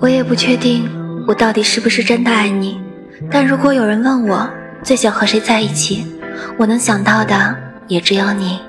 我也不确定我到底是不是真的爱你。但如果有人问我最想和谁在一起我能想到的也只有你。